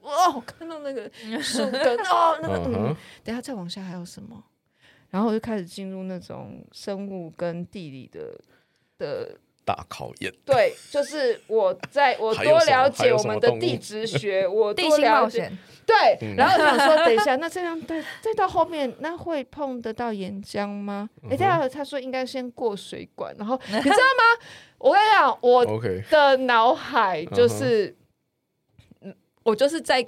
树，哦，看到那个树根，哦，那个嗯，等下再往下还有什么？然后我就开始进入那种生物跟地理的的。大考验，对，就是我在我多了解我们的地质学，我多了解，对，嗯、然后想说，等一下，那这样再再到后面，那会碰得到岩浆吗？哎、嗯哼，他他说应该先过水管，然后 你知道吗？我跟你讲，我的脑海就是，嗯，我就是在，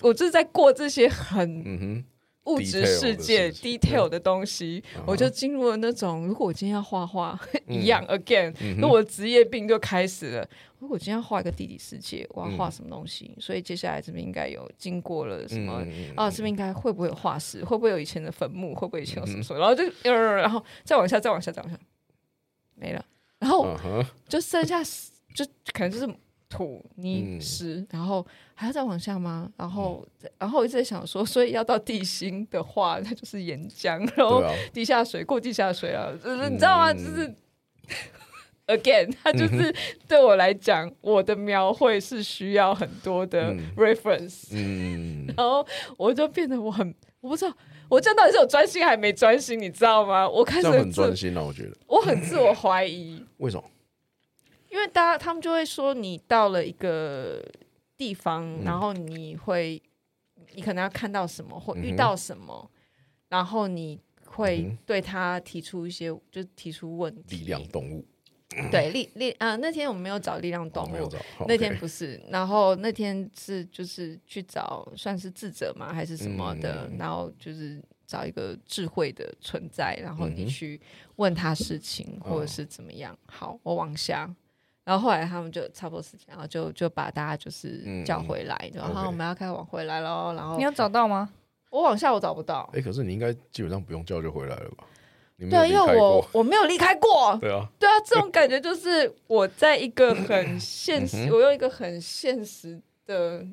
我就是在过这些很，嗯哼。物质世界 detail 的东西，我就进入了那种。如果我今天要画画，一样 again，那我的职业病就开始了。如果今天要画一个地理世界，我要画什么东西？所以接下来这边应该有经过了什么啊？这边应该会不会有化石？会不会有以前的坟墓？会不会以前有什么什么？然后就，然后再往下，再往下，再往下，没了。然后就剩下，就可能就是。土泥石，嗯、然后还要再往下吗？然后，嗯、然后我一直在想说，所以要到地心的话，那就是岩浆，然后地下水过地下水啊，就是、嗯、你知道吗？就是 again，它就是 对我来讲，嗯、我的描绘是需要很多的 reference，嗯，嗯然后我就变得我很我不知道，我这样到底是有专心还没专心，你知道吗？我开始很专心了，我觉得。我很自我怀疑，为什么？因为大家他们就会说，你到了一个地方，嗯、然后你会，你可能要看到什么或遇到什么，嗯、然后你会对他提出一些，嗯、就提出问题。力量动物，对力力啊，那天我们没有找力量动物，哦、那天不是然后那天是就是去找算是智者吗？还是什么的，嗯、然后就是找一个智慧的存在，然后你去问他事情、嗯、或者是怎么样。好，我往下。然后后来他们就差不多时间，然后就就把大家就是叫回来，嗯、然后我们要开始往回来喽。然后你有找到吗？我往下我找不到。哎，可是你应该基本上不用叫就回来了吧？对，因为我我没有离开过。对啊，对啊，这种感觉就是我在一个很现实，我用一个很现实的，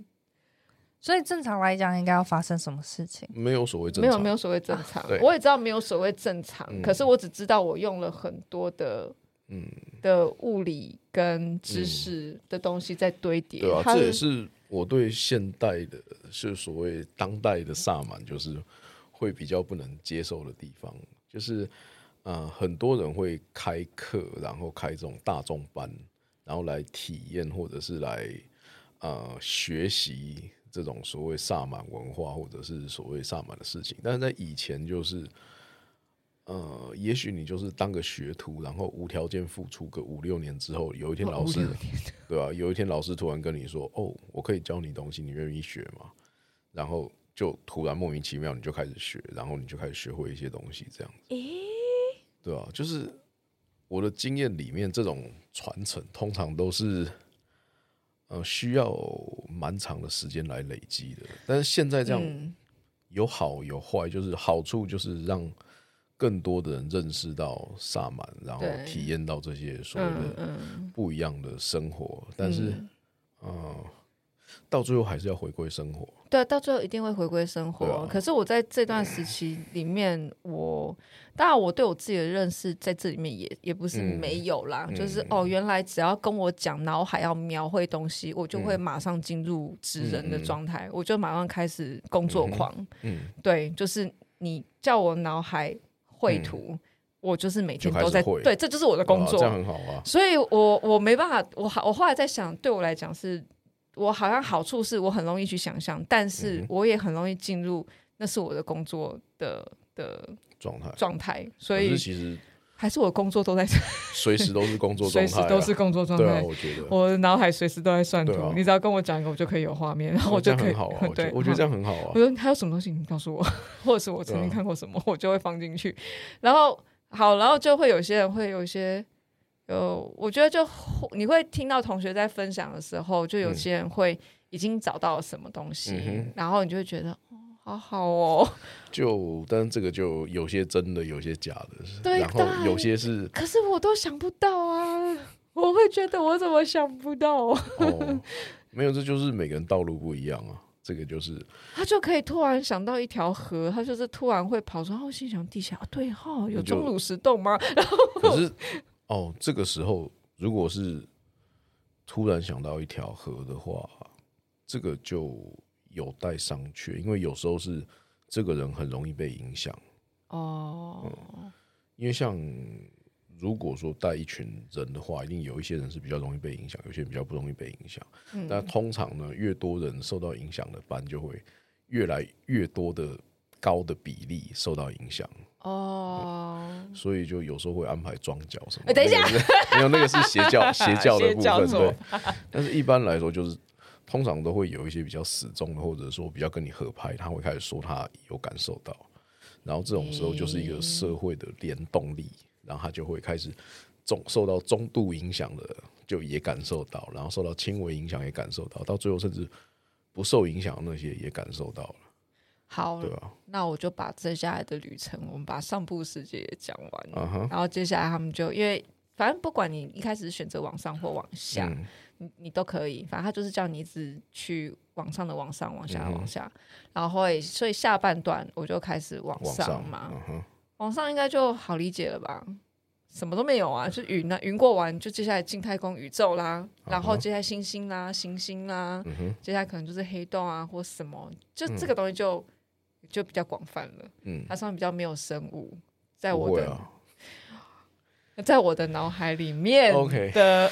所以正常来讲应该要发生什么事情？没有所谓正常，没有没有所谓正 常。我也知道没有所谓正常，可是我只知道我用了很多的。嗯，的物理跟知识的东西在堆叠，对啊，这也是我对现代的，是所谓当代的萨满，就是会比较不能接受的地方，就是呃，很多人会开课，然后开这种大众班，然后来体验或者是来呃学习这种所谓萨满文化或者是所谓萨满的事情，但是在以前就是。呃，也许你就是当个学徒，然后无条件付出个五六年之后，有一天老师，对吧？有一天老师突然跟你说：“哦，我可以教你东西，你愿意学吗？”然后就突然莫名其妙你就开始学，然后你就开始学会一些东西，这样子。欸、对啊，就是我的经验里面，这种传承通常都是呃需要蛮长的时间来累积的。但是现在这样有好有坏，就是好处就是让。更多的人认识到萨满，然后体验到这些所谓的不一样的生活，但是，嗯、呃，到最后还是要回归生活。对，到最后一定会回归生活。啊、可是我在这段时期里面，我当然我对我自己的认识在这里面也也不是没有啦，嗯、就是哦，原来只要跟我讲脑海要描绘东西，我就会马上进入职人的状态，嗯、我就马上开始工作狂。嗯，嗯对，就是你叫我脑海。绘图，嗯、我就是每天都在对，这就是我的工作，这样很好啊。所以我我没办法，我好，我后来在想，对我来讲是，我好像好处是我很容易去想象，但是我也很容易进入，那是我的工作的的状态状态。所以其实还是我工作都在 随时都是工作 状态，随时都是工作状态。对啊，我觉得我的脑海随时都在算图，啊、你只要跟我讲一个，我就可以有画面，然后我就可以。对，我觉得这样很好啊。我说还有什么东西，你告诉我，或者是我曾经看过什么，我就会放进去。然后好，然后就会有些人会有一些呃，我觉得就你会听到同学在分享的时候，就有些人会已经找到了什么东西，嗯、然后你就会觉得。好好哦，就但是这个就有些真的，有些假的，对，然后有些是，可是我都想不到啊，我会觉得我怎么想不到？哦，没有，这就是每个人道路不一样啊，这个就是他就可以突然想到一条河，他就是突然会跑出，然后心想地下对哈，有钟乳石洞吗？然 后可是哦，这个时候如果是突然想到一条河的话，这个就。有待商榷，因为有时候是这个人很容易被影响哦、嗯。因为像如果说带一群人的话，一定有一些人是比较容易被影响，有些人比较不容易被影响。嗯、但通常呢，越多人受到影响的班，就会越来越多的高的比例受到影响。哦、嗯，所以就有时候会安排装脚什么。欸、等一下，没有那个是邪教，邪教的部分对。但是一般来说，就是通常都会有一些比较死忠的，或者说比较跟你合拍，他会开始说他有感受到。然后这种时候就是一个社会的联动力，然后他就会开始中受到中度影响的，就也感受到，然后受到轻微影响也感受到，到最后甚至不受影响的那些也感受到了。好，对啊，那我就把接下来的旅程，我们把上部世界也讲完了，uh-huh. 然后接下来他们就因为反正不管你一开始选择往上或往下，嗯、你你都可以，反正他就是叫你一直去往上的往上，往下往下，嗯、然后会所以下半段我就开始往上嘛，往上，uh-huh. 往上应该就好理解了吧？什么都没有啊，就云啊，云过完就接下来进太空宇宙啦，uh-huh. 然后接下来星星啦、行星啦，uh-huh. 接下来可能就是黑洞啊或什么，就这个东西就。就比较广泛了，嗯，它上面比较没有生物，在我的，啊、在我的脑海里面的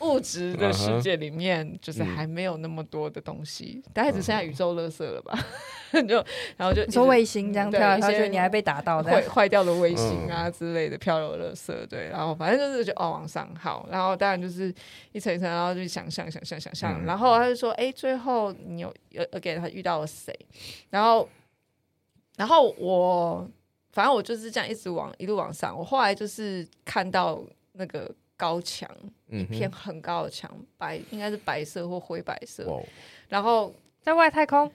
物质的世界里面就是还没有那么多的东西，大、嗯、概只剩下宇宙垃圾了吧？嗯、就然后就说卫星这样飘，一些你还被打到坏坏掉的卫星啊之类的漂流垃圾，对，然后反正就是就哦往上好，然后当然就是一层一层，然后就想象想象想象，然后他就说，哎、欸，最后你有呃给他遇到了谁？然后。然后我反正我就是这样一直往一路往上。我后来就是看到那个高墙，一片很高的墙，白应该是白色或灰白色。然后在外太空，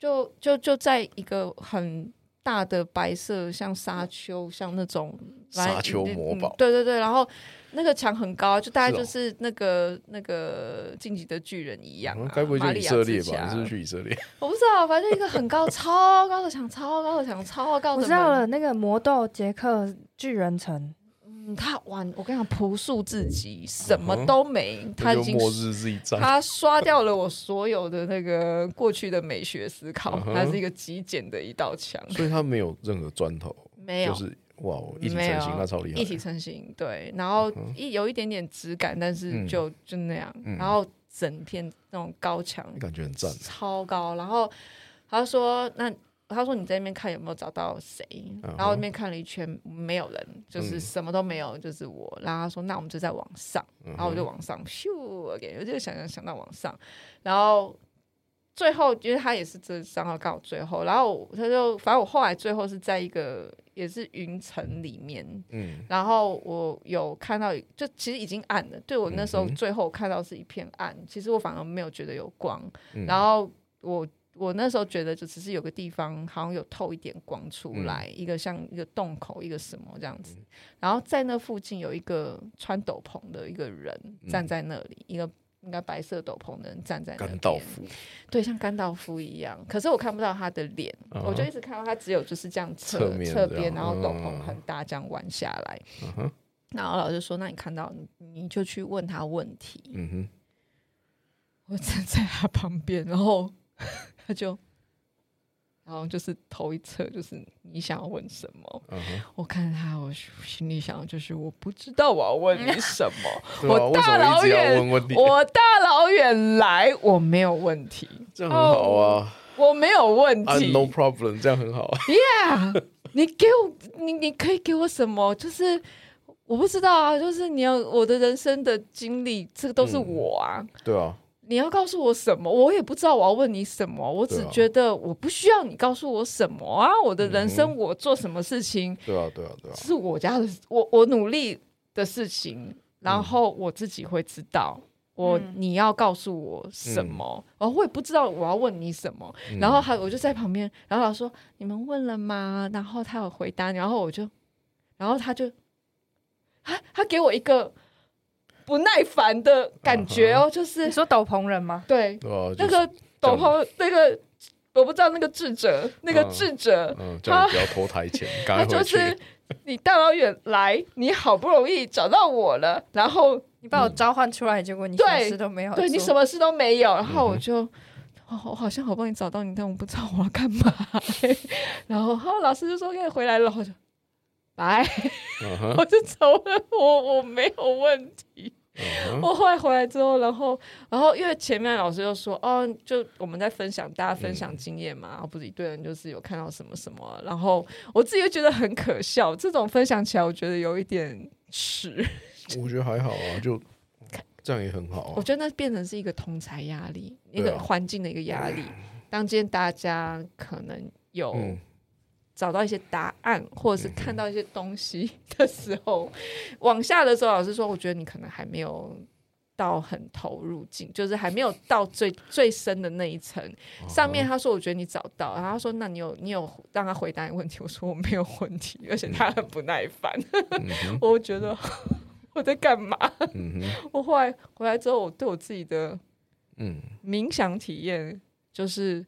就就就在一个很大的白色，像沙丘，像那种沙丘魔堡。对对对，然后。那个墙很高，就大概就是那个、哦、那个晋级的巨人一样、啊。该、嗯、不会去以色列吧？你是不是去以色列？我不知道，反正一个很高、超高的墙，超高的墙，超高的。我知道了，那个魔豆杰克巨人城。嗯，他玩，我跟你讲，朴素至极，什么都没。嗯、他已经末日自己他刷掉了我所有的那个过去的美学思考。它、嗯、是一个极简的一道墙，所以他没有任何砖头，没有。就是哇，一体成型，那超厉害！一体成型，对，然后一有一点点质感，但是就、嗯、就那样、嗯。然后整片那种高墙，感觉很赞，超高。然后他说：“那他说你在那边看有没有找到谁？”然后那边看了一圈，没有人，就是什么都没有，就是我。然后他说：“那我们就在往上。”然后我就往上咻，again，我就想想想到往上，然后。最后，因为他也是这三号刚好最后，然后他就反正我后来最后是在一个也是云层里面，嗯，然后我有看到，就其实已经暗了。对我那时候最后看到是一片暗，嗯、其实我反而没有觉得有光。嗯、然后我我那时候觉得就只是有个地方好像有透一点光出来，嗯、一个像一个洞口，一个什么这样子。然后在那附近有一个穿斗篷的一个人站在那里，嗯、一个。应该白色斗篷的人站在那边，甘道夫，对，像甘道夫一样。可是我看不到他的脸，uh-huh. 我就一直看到他只有就是这样侧侧边，然后斗篷很大，这样弯下来。Uh-huh. 然后老师说：“那你看到你，你就去问他问题。”嗯哼，我站在他旁边，然后他就。然后就是头一侧，就是你想要问什么？Uh-huh. 我看他，我心里想就是我不知道我要问你什么。我大老远，我大老远来，我没有问题，这样很好啊。Oh, 我没有问题，no problem，这样很好。Yeah，你给我，你你可以给我什么？就是我不知道啊，就是你要我的人生的经历，这个都是我啊。嗯、对啊。你要告诉我什么？我也不知道我要问你什么。我只觉得我不需要你告诉我什么啊！我的人生，我做什么事情？对啊，对啊，对啊，是我家的，我我努力的事情，然后我自己会知道。我你要告诉我什么？然后我也不知道我要问你什么。然后他我就在旁边，然后老师说：“你们问了吗？”然后他有回答，然后我就，然后他就，他他给我一个。不耐烦的感觉哦，就是你说斗篷人吗？对，那个斗篷，那个我不知道那个智者，那个智者，他不要拖台前，他就是你大老远来，你好不容易找到我了，然后你把我召唤出来，结果你什么事都没有，对你什么事都没有，然后我就哦，我好像好不容易找到你，但我不知道我要干嘛。然后，后，老师就说可以回来了，我就拜，uh huh. 我就走了。我我没有问题。Uh huh. 我后来回来之后，然后，然后因为前面老师又说，哦，就我们在分享，大家分享经验嘛，然后不是一堆人就是有看到什么什么，然后我自己又觉得很可笑。这种分享起来，我觉得有一点耻。我觉得还好啊，就。这样也很好啊。我觉得那变成是一个同侪压力，一个环境的一个压力。当今天大家可能有找到一些答案，或者是看到一些东西 的时候，往下的时候，老师说，我觉得你可能还没有到很投入进，就是还没有到最最深的那一层。上面他说，我觉得你找到，然后他说，那你有你有让他回答你问题？我说我没有问题，而且他很不耐烦。我觉得。我在干嘛？我后来回来之后，我对我自己的嗯冥想体验，就是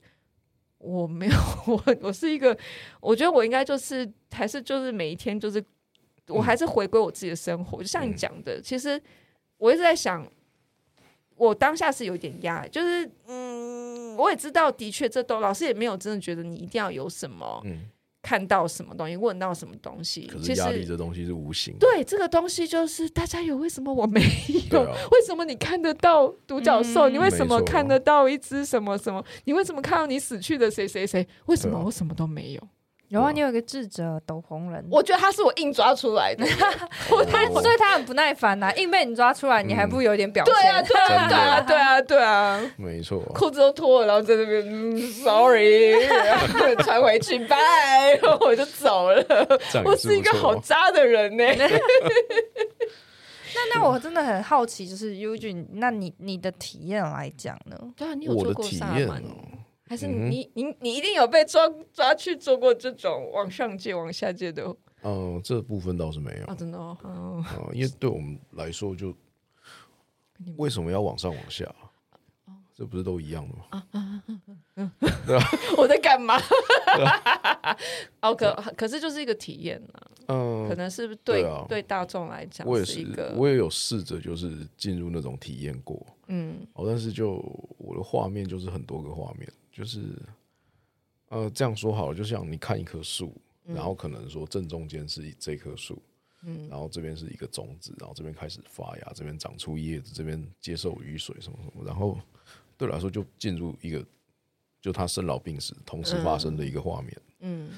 我没有我我是一个，我觉得我应该就是还是就是每一天就是我还是回归我自己的生活，嗯、就像你讲的，其实我一直在想，我当下是有点压，就是嗯，我也知道，的确这都老师也没有真的觉得你一定要有什么。嗯看到什么东西，问到什么东西，可是压力这东西是无形的。对，这个东西就是大家有，为什么我没有？啊、为什么你看得到独角兽？嗯、你为什么看得到一只什么什么？你为什么看到你死去的谁谁谁？为什么我什么都没有？有啊，你有一个智者斗篷人，我觉得他是我硬抓出来的，他所以他很不耐烦呐，硬被你抓出来，你还不有点表现？对啊，对啊，对啊，对啊，对啊，没错，裤子都脱了，然后在那边，sorry，穿回去，拜，然后我就走了。我是一个好渣的人呢。那那我真的很好奇，就是 Eugene，那你你的体验来讲呢？对啊，你有做过萨满？还是你你你一定有被抓抓去做过这种往上借往下借的？嗯，这部分倒是没有。啊，真的哦。嗯，因为对我们来说，就为什么要往上往下？这不是都一样的吗？啊啊啊啊！对啊，我在干嘛？哦，可可是就是一个体验呢。嗯，可能是对对大众来讲，我也是，我也有试着就是进入那种体验过。嗯，哦，但是就我的画面就是很多个画面。就是，呃，这样说好了，就像你看一棵树，嗯、然后可能说正中间是这棵树，嗯，然后这边是一个种子，然后这边开始发芽，这边长出叶子，这边接受雨水什么什么，然后对我来说就进入一个，就他生老病死同时发生的一个画面，嗯，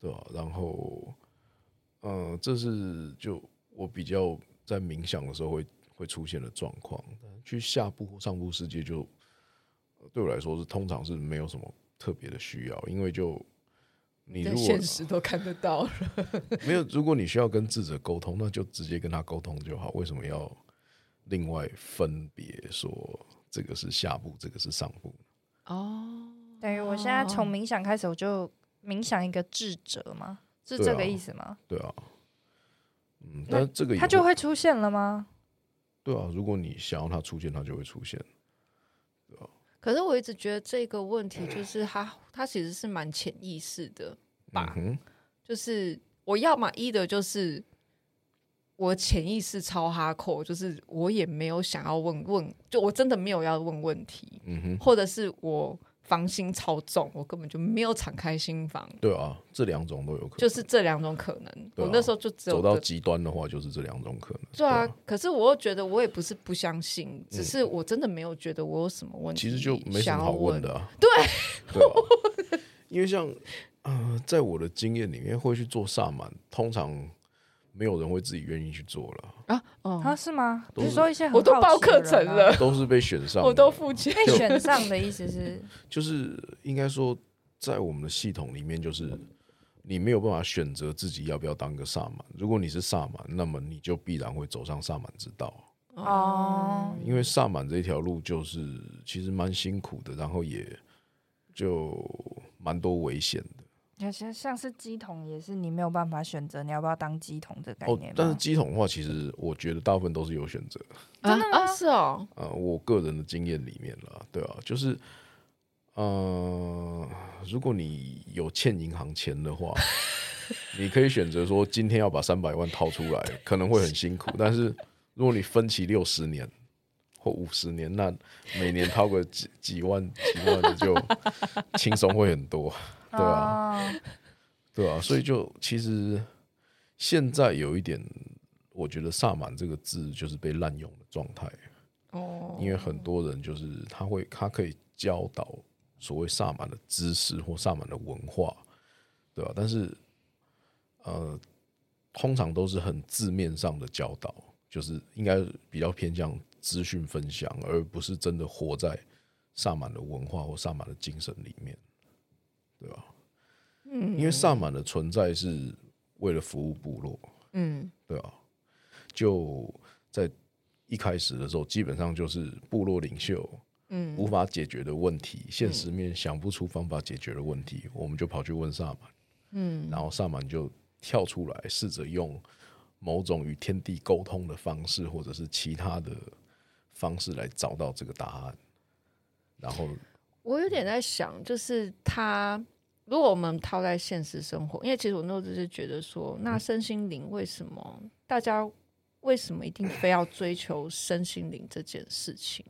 对吧？然后，嗯、呃，这是就我比较在冥想的时候会会出现的状况，去下部或上部世界就。对我来说是通常是没有什么特别的需要，因为就你如果现实都看得到了，没有。如果你需要跟智者沟通，那就直接跟他沟通就好。为什么要另外分别说这个是下部，这个是上部？哦，等于我现在从冥想开始，我就冥想一个智者吗？是这个意思吗？对啊，嗯，但这个他就会出现了吗？对啊，如果你想要他出现，他就会出现。可是我一直觉得这个问题就是他，他其实是蛮潜意识的吧。嗯、就是我要么一的就是我潜意识超哈扣，就是我也没有想要问问，就我真的没有要问问题。或者是我。防心超重，我根本就没有敞开心房。对啊，这两种都有可能，就是这两种可能。啊、我那时候就只有走到极端的话，就是这两种可能。对啊，对啊，可是我又觉得我也不是不相信，只是我真的没有觉得我有什么问题。其实就没什么好问的啊。对，对啊、因为像呃，在我的经验里面，会去做萨满，通常。没有人会自己愿意去做了啊？哦，他是吗？比如说一些我都报课程了，都是被选上，我都付钱 被选上的意思是，就是应该说，在我们的系统里面，就是你没有办法选择自己要不要当个萨满。如果你是萨满，那么你就必然会走上萨满之道哦。因为萨满这条路就是其实蛮辛苦的，然后也就蛮多危险的。像像是鸡桶也是你没有办法选择你要不要当鸡桶的概念。哦，但是鸡桶的话，其实我觉得大部分都是有选择。真的吗？是哦。呃，我个人的经验里面啦，对啊，就是，呃，如果你有欠银行钱的话，你可以选择说今天要把三百万掏出来，可能会很辛苦。但是如果你分期六十年，或五十年，那每年掏个几几万几万的就轻松会很多，对啊，对啊，所以就其实现在有一点，我觉得萨满这个字就是被滥用的状态哦，因为很多人就是他会他可以教导所谓萨满的知识或萨满的文化，对吧？但是呃，通常都是很字面上的教导，就是应该比较偏向。资讯分享，而不是真的活在萨满的文化或萨满的精神里面，对吧？嗯，因为萨满的存在是为了服务部落，嗯，对吧？就在一开始的时候，基本上就是部落领袖，嗯，无法解决的问题，现实面想不出方法解决的问题，我们就跑去问萨满，嗯，然后萨满就跳出来，试着用某种与天地沟通的方式，或者是其他的。方式来找到这个答案，然后我有点在想，就是他如果我们套在现实生活，因为其实我那时候就是觉得说，那身心灵为什么大家为什么一定非要追求身心灵这件事情？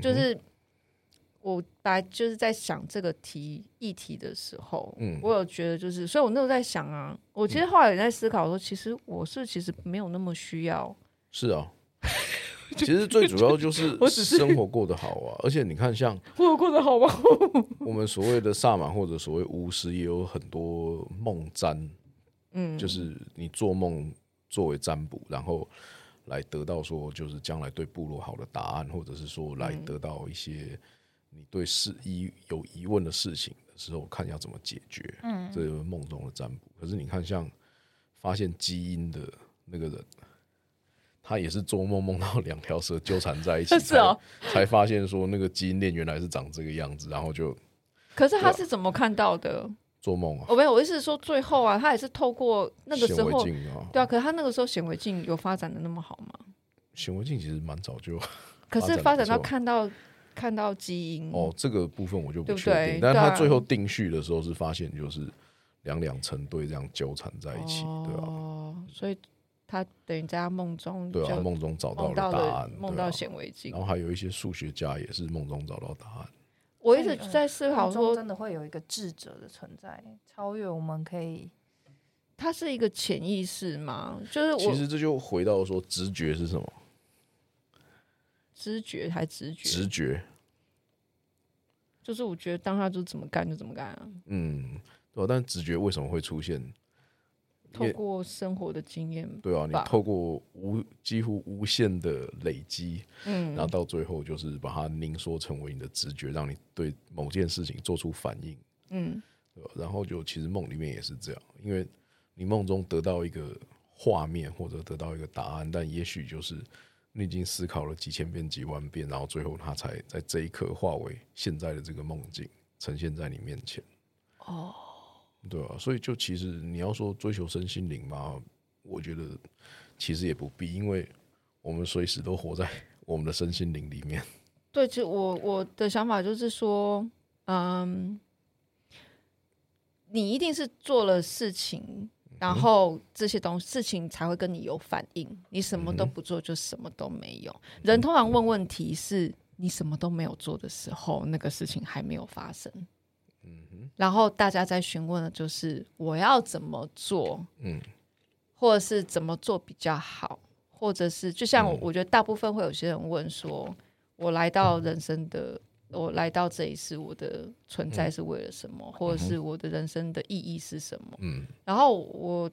就是我本来就是在想这个题议题的时候，嗯，我有觉得就是，所以我那时候在想啊，我其实后来也在思考说，其实我是其实没有那么需要，是啊。其实最主要就 是生活过得好啊，而且你看，像我过得好吗？我们所谓的萨满或者所谓巫师，也有很多梦占，嗯，就是你做梦作为占卜，然后来得到说，就是将来对部落好的答案，或者是说来得到一些你对事疑有疑问的事情的时候，看要怎么解决，嗯，这是梦中的占卜。可是你看，像发现基因的那个人。他也是做梦梦到两条蛇纠缠在一起，是哦，才发现说那个基因链原来是长这个样子，然后就。可是他是怎么看到的？做梦啊！哦没有，我意思是说最后啊，他也是透过那个时候，对啊。可是他那个时候显微镜有发展的那么好吗？显微镜其实蛮早就，可是发展到看到看到基因哦，这个部分我就不确定。但是他最后定序的时候是发现就是两两成对这样纠缠在一起，对啊？哦，所以。他等于在他梦中，对啊，梦中找到了答案，梦到显微镜，然后还有一些数学家也是梦中找到答案。我一直在思考说，真的会有一个智者的存在，超越我们可以？它是一个潜意识吗？就是其实这就回到说，直觉是什么？知觉还直觉？直觉，就是我觉得当他就怎么干就怎么干啊。嗯，对啊，但直觉为什么会出现？透过生活的经验，对啊，你透过无几乎无限的累积，嗯，然后到最后就是把它凝缩成为你的直觉，让你对某件事情做出反应，嗯，对吧？然后就其实梦里面也是这样，因为你梦中得到一个画面或者得到一个答案，但也许就是你已经思考了几千遍、几万遍，然后最后它才在这一刻化为现在的这个梦境呈现在你面前，哦。对啊，所以就其实你要说追求身心灵嘛，我觉得其实也不必，因为我们随时都活在 我们的身心灵里面。对，其实我我的想法就是说，嗯，你一定是做了事情，然后这些东西事情才会跟你有反应。你什么都不做，就什么都没有。人通常问问题是你什么都没有做的时候，那个事情还没有发生。然后大家在询问的就是我要怎么做，嗯，或者是怎么做比较好，或者是就像我，觉得大部分会有些人问说，我来到人生的，我来到这一世，我的存在是为了什么，或者是我的人生的意义是什么？嗯，然后我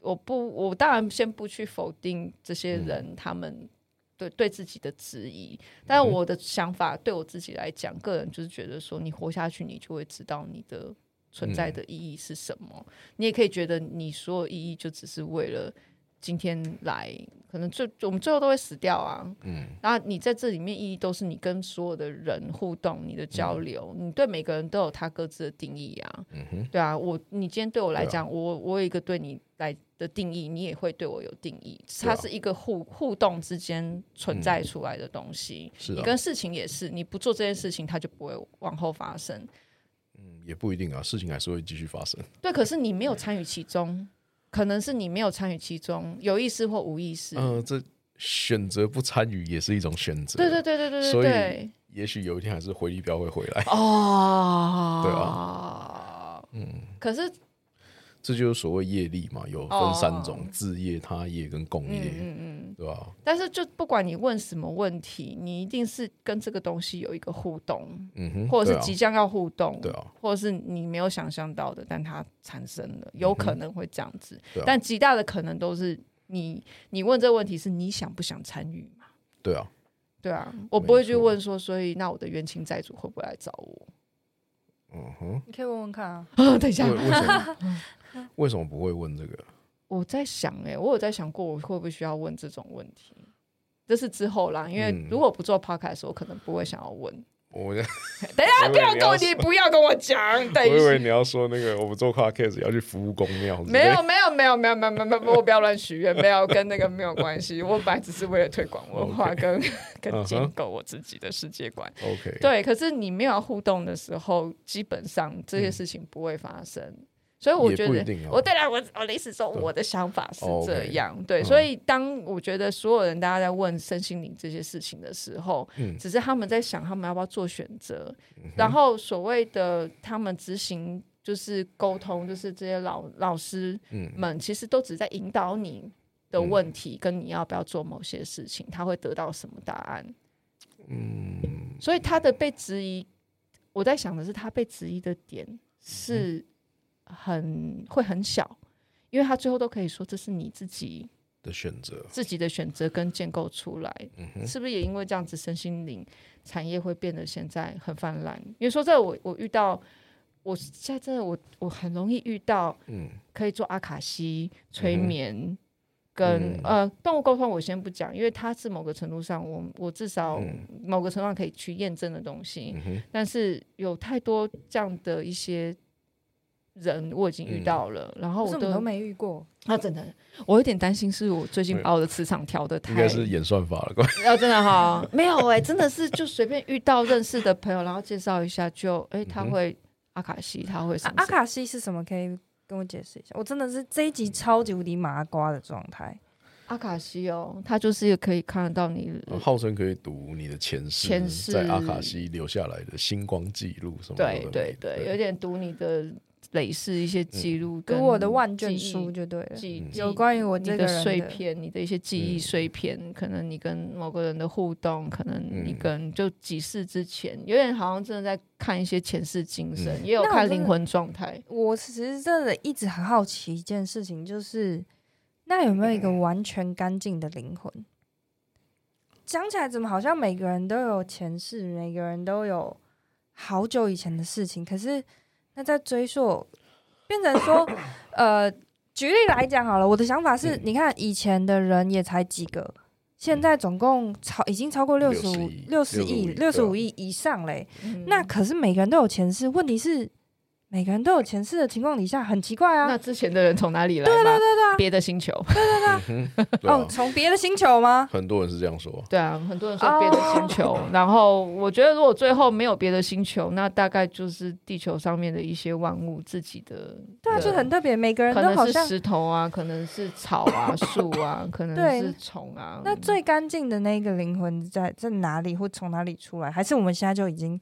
我不，我当然先不去否定这些人，他们。对对自己的质疑，但是我的想法对我自己来讲，个人就是觉得说，你活下去，你就会知道你的存在的意义是什么。你也可以觉得你所有意义就只是为了今天来，可能最我们最后都会死掉啊。嗯，然后你在这里面意义都是你跟所有的人互动，你的交流，你对每个人都有他各自的定义啊。嗯哼，对啊，我你今天对我来讲，我我有一个对你来。的定义，你也会对我有定义。它是一个互互动之间存在出来的东西。是、啊，你跟事情也是，你不做这件事情，它就不会往后发生。嗯，也不一定啊，事情还是会继续发生。对，可是你没有参与其中，可能是你没有参与其中，有意识或无意识。嗯、呃，这选择不参与也是一种选择。对对对对对对。所以，也许有一天还是回力镖会回来。哦，对啊，嗯，可是。这就是所谓业力嘛，有分三种：哦、自业、他业跟共业，嗯嗯，嗯对吧？但是就不管你问什么问题，你一定是跟这个东西有一个互动，嗯哼，或者是即将要互动，对啊，或者是你没有想象到的，但它产生了，有可能会这样子，嗯啊、但极大的可能都是你，你问这个问题是你想不想参与嘛？对啊，对啊，我不会去问说，所以那我的冤亲债主会不会来找我？嗯哼，你可以问问看啊。等一下。为什么不会问这个？我在想、欸，哎，我有在想过，我会不会需要问这种问题？这是之后啦，因为如果不做 podcast，我可能不会想要问。我 等一下不要跟我，你不要跟我讲。等一下，我以为你要说那个，我们做 podcast 要去服务公庙。没有，没有，没有，没有，没有，没有，没有，我不要乱许愿，没有跟那个没有关系。我本来只是为了推广文化跟 跟建构我自己的世界观。OK，对。可是你没有互动的时候，基本上这些事情不会发生。所以我觉得，我对了，我我的意思说，我的想法是这样，对。所以当我觉得所有人大家在问身心灵这些事情的时候，只是他们在想他们要不要做选择，然后所谓的他们执行就是沟通，就是这些老老师们其实都只在引导你的问题跟你要不要做某些事情，他会得到什么答案。嗯，所以他的被质疑，我在想的是他被质疑的点是。很会很小，因为他最后都可以说，这是你自己的选择，自己的选择跟建构出来，是不是也因为这样子，身心灵产业会变得现在很泛滥？因为说这我我遇到，我现在真的我我很容易遇到，嗯，可以做阿卡西催眠跟、嗯、呃动物沟通，我先不讲，因为它是某个程度上，我我至少某个程度上可以去验证的东西，但是有太多这样的一些。人我已经遇到了，嗯、然后我都，都没遇过。那、啊、真的，我有点担心，是我最近把我的磁场调的太……应该是演算法了，要 真的哈，没有哎、欸，真的是就随便遇到认识的朋友，然后介绍一下就，就、欸、哎，他会阿卡西，他会什么、啊？阿卡西是什么？可以跟我解释一下？我真的是这一集超级无敌麻瓜的状态。阿卡西哦，他就是可以看得到你，号称可以读你的前世，前世在阿卡西留下来的星光记录什么的。对对对，对有点读你的。累世一些记录，跟我的万卷书就对了。记有关于我这个碎片，你的一些记忆碎片，嗯、可能你跟某个人的互动，可能你跟就几世之前，有点好像真的在看一些前世今生，嗯、也有看灵魂状态。我其实真的一直很好奇一件事情，就是那有没有一个完全干净的灵魂？讲、嗯、起来怎么好像每个人都有前世，每个人都有好久以前的事情，可是。那在追溯，变成说，呃，举例来讲好了，我的想法是，你看以前的人也才几个，现在总共超已经超过六十五、六十亿、六十五亿以上嘞。那可是每个人都有前世，问题是。每个人都有前世的情况底下，很奇怪啊。那之前的人从哪里来？对对对对，别的星球。对对对。哦，从别的星球吗？很多人是这样说。对啊，很多人说别的星球。然后我觉得，如果最后没有别的星球，那大概就是地球上面的一些万物自己的。对啊，就很特别。每个人都好像石头啊，可能是草啊、树啊，可能是虫啊。那最干净的那个灵魂在在哪里，或从哪里出来？还是我们现在就已经？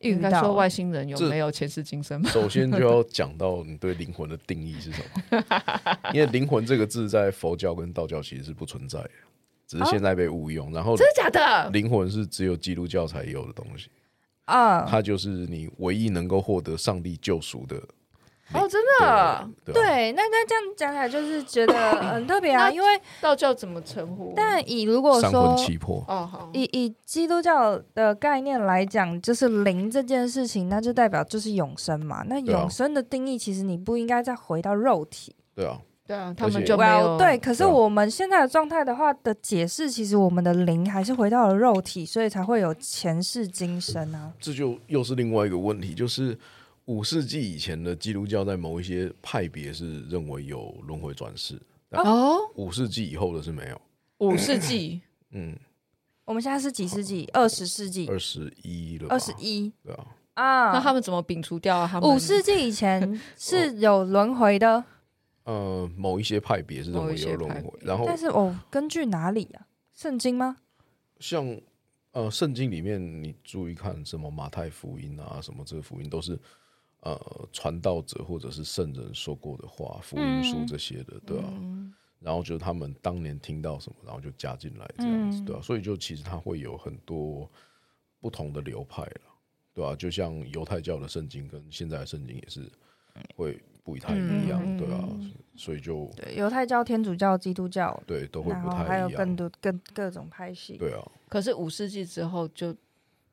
应该说外星人有没有前世今生？首先就要讲到你对灵魂的定义是什么？因为灵魂这个字在佛教跟道教其实是不存在的，只是现在被误用。然后真的假的？灵魂是只有基督教才有的东西啊，它就是你唯一能够获得上帝救赎的。哦，真的，对，那那这样讲起来就是觉得 很特别啊，因为道教怎么称呼？但以如果说哦好，以以基督教的概念来讲，就是灵这件事情，那就代表就是永生嘛。那永生的定义，其实你不应该再回到肉体。对啊，对啊，他们就没有对。可是我们现在的状态的话的解释，其实我们的灵还是回到了肉体，所以才会有前世今生啊。这就又是另外一个问题，就是。五世纪以前的基督教在某一些派别是认为有轮回转世哦，五世纪以后的是没有。五世纪，嗯，我们现在是几世纪？二十世纪，二十一了，二十一，对啊，啊，那他们怎么摒除掉啊？他们五世纪以前是 有轮回的，呃，某一些派别是认为有轮回，然后，但是哦，根据哪里啊？圣经吗？像呃，圣经里面你注意看什么马太福音啊，什么这个福音都是呃传道者或者是圣人说过的话，福音书这些的，嗯、对啊。嗯、然后就是他们当年听到什么，然后就加进来这样子，对啊。所以就其实它会有很多不同的流派了，对啊，就像犹太教的圣经跟现在的圣经也是会。不太一样，嗯、对啊，所以就对犹太教、天主教、基督教，对都会不太一样，还有更多更各种派系，对啊。可是五世纪之后就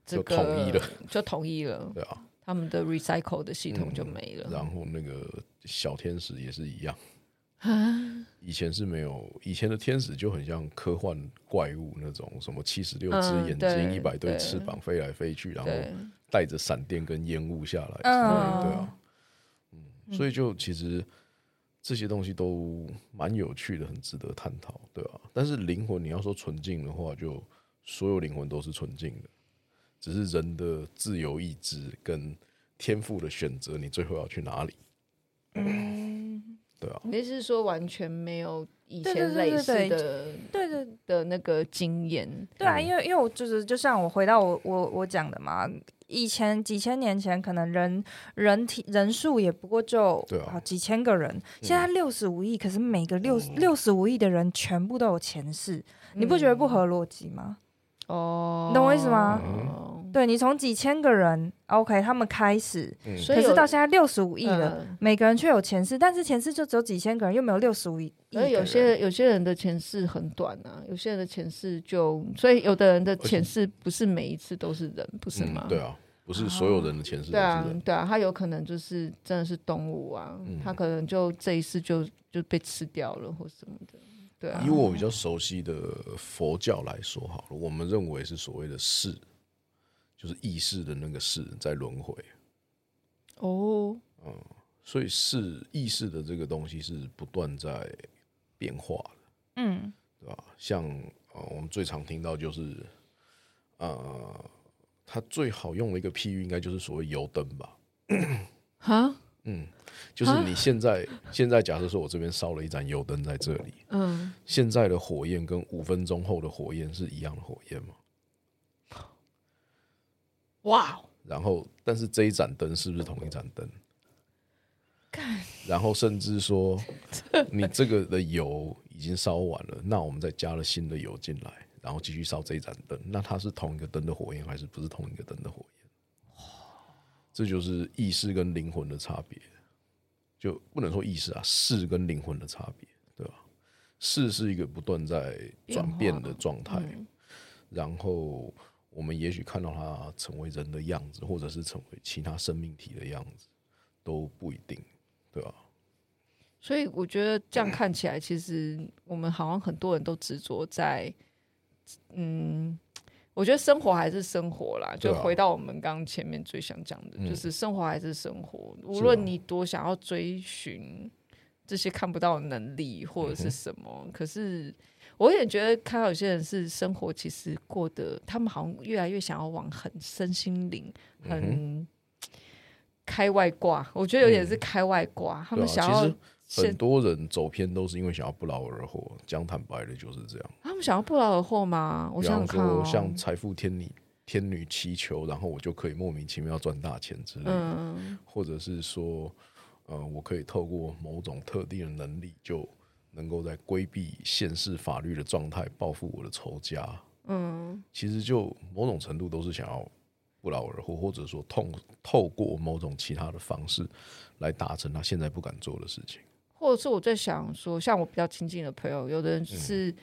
这个就统一了，就统一了，对啊。他们的 recycle 的系统就没了，嗯、然后那个小天使也是一样，以前是没有，以前的天使就很像科幻怪物那种，什么七十六只眼睛、一百、嗯、对。翅膀飞来飞去，然后带着闪电跟烟雾下来，嗯、对啊。嗯所以就其实这些东西都蛮有趣的，很值得探讨，对吧？但是灵魂，你要说纯净的话，就所有灵魂都是纯净的，只是人的自由意志跟天赋的选择，你最后要去哪里？嗯，对啊。你是说完全没有以前类似的对对的那个经验？对啊，因为因为我就是就像我回到我我我讲的嘛。以前几千年前，可能人人体人数也不过就啊几千个人。现在六十五亿，可是每个六六十五亿的人全部都有前世，你不觉得不合逻辑吗？哦，你懂我意思吗？对，你从几千个人，OK，他们开始，可是到现在六十五亿了，每个人却有前世，但是前世就只有几千个人，又没有六十五亿。而有些有些人的前世很短啊，有些人的前世就，所以有的人的前世不是每一次都是人，不是吗？对啊。不是所有人的前世都是人。对啊，对啊，他有可能就是真的是动物啊，嗯、他可能就这一世就就被吃掉了或什么的，对啊。以我比较熟悉的佛教来说好了，我们认为是所谓的世，就是意识的那个世在轮回。哦，嗯，所以世意识的这个东西是不断在变化的，嗯，对吧？像呃，我们最常听到就是呃。它最好用的一个譬喻，应该就是所谓油灯吧？哈，嗯，就是你现在现在假设说我这边烧了一盏油灯在这里，嗯，现在的火焰跟五分钟后的火焰是一样的火焰吗？哇！然后，但是这一盏灯是不是同一盏灯？然后甚至说，你这个的油已经烧完了，那我们再加了新的油进来。然后继续烧这一盏灯，那它是同一个灯的火焰，还是不是同一个灯的火焰？这就是意识跟灵魂的差别，就不能说意识啊，是跟灵魂的差别，对吧？是是一个不断在转变的状态，嗯、然后我们也许看到它成为人的样子，或者是成为其他生命体的样子，都不一定，对吧？所以我觉得这样看起来，其实我们好像很多人都执着在。嗯，我觉得生活还是生活啦，就回到我们刚刚前面最想讲的，啊、就是生活还是生活。嗯、无论你多想要追寻这些看不到的能力或者是什么，嗯、可是我也觉得看到有些人是生活其实过得，他们好像越来越想要往很身心灵、很开外挂。嗯、我觉得有点是开外挂，嗯、他们想要。很多人走偏都是因为想要不劳而获，讲坦白的就是这样。他们想要不劳而获吗？我想说，哦、像财富天女天女祈求，然后我就可以莫名其妙赚大钱之类的，嗯、或者是说，呃，我可以透过某种特定的能力，就能够在规避现世法律的状态报复我的仇家。嗯，其实就某种程度都是想要不劳而获，或者说透透过某种其他的方式来达成他现在不敢做的事情。或者是我在想说，像我比较亲近的朋友，有的人是，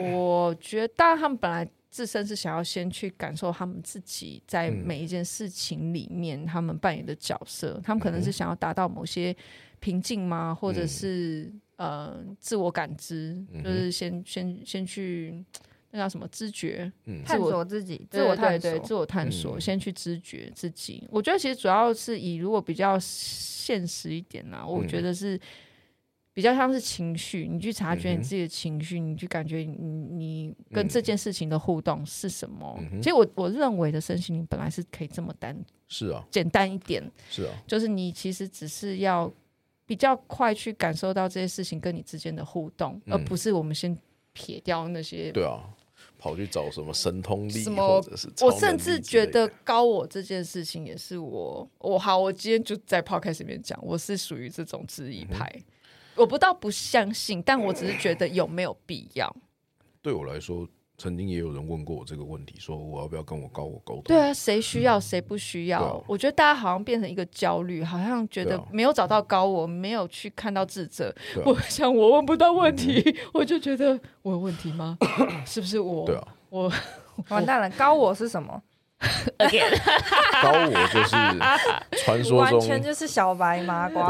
我觉得，当然他们本来自身是想要先去感受他们自己在每一件事情里面他们扮演的角色，他们可能是想要达到某些平静吗？或者是呃自我感知，就是先先先去那叫什么？知觉，探索自己，自我探索，自我探索，先去知觉自己。我觉得其实主要是以如果比较现实一点呢，我觉得是。比较像是情绪，你去察觉你自己的情绪，嗯、你去感觉你你跟这件事情的互动是什么。嗯、其实我我认为的身心灵本来是可以这么单，是啊，简单一点，是啊，就是你其实只是要比较快去感受到这些事情跟你之间的互动，嗯、而不是我们先撇掉那些。对啊，跑去找什么神通力，什么或者是我甚至觉得高我这件事情也是我，我好，我今天就在 podcast 里面讲，我是属于这种质疑派，嗯、我不到不相信，但我只是觉得有没有必要？对我来说。曾经也有人问过我这个问题，说我要不要跟我高我沟通？对啊，谁需要谁不需要？嗯啊、我觉得大家好像变成一个焦虑，好像觉得没有找到高我，没有去看到智者。啊、我 想我问不到问题，嗯、我就觉得我有问题吗？是不是我？对啊，我完蛋了，高我是什么？高我就是传说中，完全就是小白麻瓜。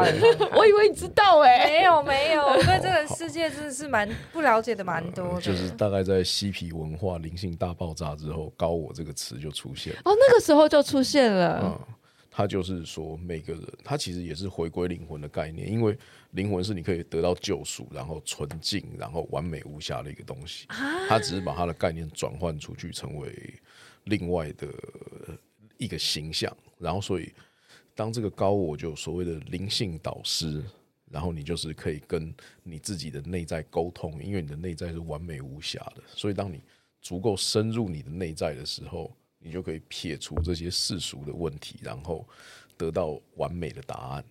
我以为你知道哎、欸，没有没有，我对这个世界真的是蛮不了解的，蛮多的、呃。就是大概在嬉皮文化灵性大爆炸之后，高我这个词就出现了。哦，那个时候就出现了。嗯，他就是说每个人，他其实也是回归灵魂的概念，因为灵魂是你可以得到救赎，然后纯净，然后完美无瑕的一个东西。他只是把他的概念转换出去，成为。另外的一个形象，然后所以当这个高我就所谓的灵性导师，然后你就是可以跟你自己的内在沟通，因为你的内在是完美无瑕的，所以当你足够深入你的内在的时候，你就可以撇除这些世俗的问题，然后得到完美的答案。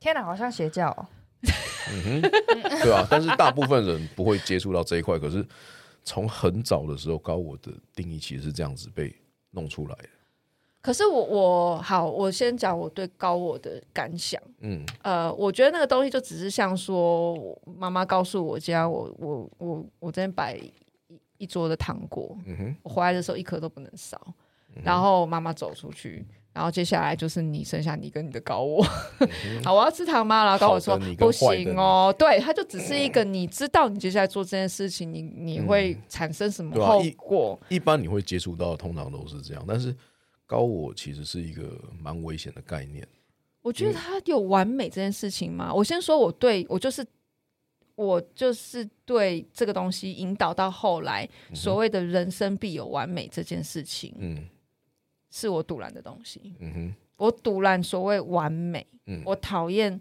天哪，好像邪教哦。嗯哼，对啊，但是大部分人不会接触到这一块，可是。从很早的时候，高我的定义其实是这样子被弄出来的。可是我我好，我先讲我对高我的感想。嗯，呃，我觉得那个东西就只是像说，妈妈告诉我家，我我我我这边摆一一桌的糖果，嗯哼，我回来的时候一颗都不能少，嗯，然后妈妈走出去。然后接下来就是你剩下你跟你的高我，嗯、好，我要吃糖吗？然后高我说不行哦，对，他就只是一个你知道你接下来做这件事情，你你会产生什么后果？嗯啊、一,一般你会接触到，通常都是这样。但是高我其实是一个蛮危险的概念。我觉得他有完美这件事情吗？我先说，我对我就是我就是对这个东西引导到后来，所谓的人生必有完美这件事情，嗯。是我赌烂的东西。嗯哼，我赌烂所谓完美。嗯，我讨厌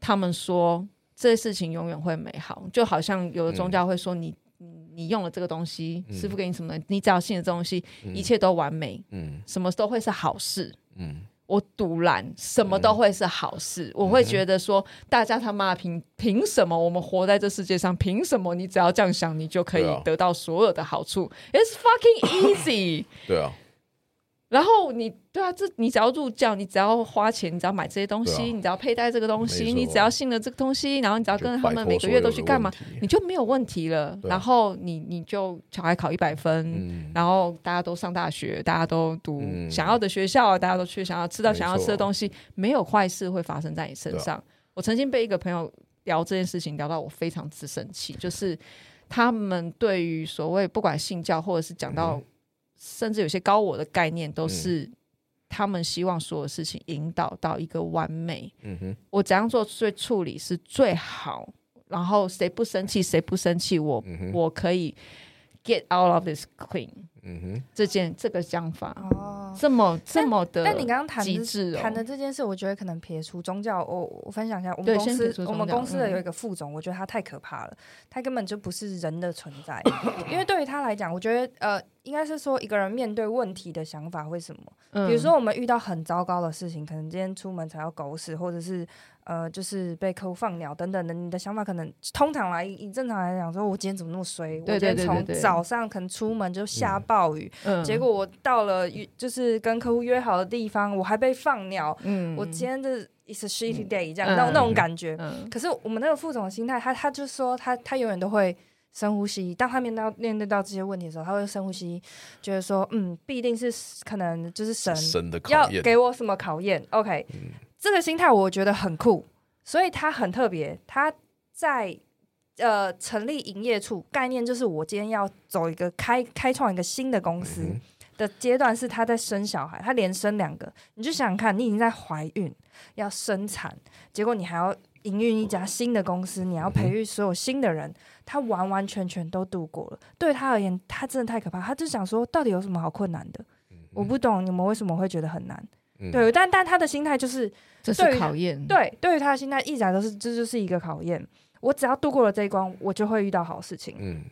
他们说这事情永远会美好，就好像有的宗教会说你，嗯、你用了这个东西，嗯、师傅给你什么，你只要信了这东西，嗯、一切都完美。嗯，什么都会是好事。嗯，我赌烂什么都会是好事。嗯、我会觉得说，大家他妈凭凭什么我们活在这世界上？凭什么你只要这样想，你就可以得到所有的好处、啊、？It's fucking easy。对啊。然后你对啊，这你只要入教，你只要花钱，你只要买这些东西，啊、你只要佩戴这个东西，你只要信了这个东西，然后你只要跟着他们每个月都去干嘛，你就没有问题了。啊、然后你你就小孩考一百分，嗯、然后大家都上大学，大家都读想要的学校，嗯、大家都去想要吃到想要吃的东西，没，没有坏事会发生在你身上。啊、我曾经被一个朋友聊这件事情聊到我非常之生气，就是他们对于所谓不管信教或者是讲到、嗯。甚至有些高我的概念，都是他们希望所有事情引导到一个完美。嗯哼，我怎样做最处理是最好，然后谁不生气谁不生气，我、嗯、我可以 get out of this clean。嗯哼，这件这个想法。哦，这么这么的，但你刚刚谈的谈的这件事，我觉得可能撇除宗教，我我分享一下，我们公司我们公司的有一个副总，我觉得他太可怕了，他根本就不是人的存在，因为对于他来讲，我觉得呃，应该是说一个人面对问题的想法会什么，比如说我们遇到很糟糕的事情，可能今天出门踩到狗屎，或者是。呃，就是被客户放鸟等等的，你的想法可能通常来以正常来讲，说我今天怎么那么衰？我今天从早上可能出门就下暴雨，嗯、结果我到了就是跟客户约好的地方，我还被放鸟。嗯，我今天这 is a shitty day，这样、嗯、那种那种感觉。嗯、可是我们那个副总的心态，他他就说他他永远都会深呼吸，当他面到面对到这些问题的时候，他会深呼吸，觉得说嗯，必定是可能就是神要给我什么考验。OK。嗯这个心态我觉得很酷，所以他很特别。他在呃成立营业处，概念就是我今天要走一个开开创一个新的公司的阶段，是他在生小孩，他连生两个。你就想想看，你已经在怀孕要生产，结果你还要营运一家新的公司，你要培育所有新的人，他完完全全都度过了。对他而言，他真的太可怕。他就想说，到底有什么好困难的？我不懂你们为什么会觉得很难。嗯、对，但但他的心态就是，这是考验。对，对于他的心态一直来都是，这就是一个考验。我只要度过了这一关，我就会遇到好事情。嗯，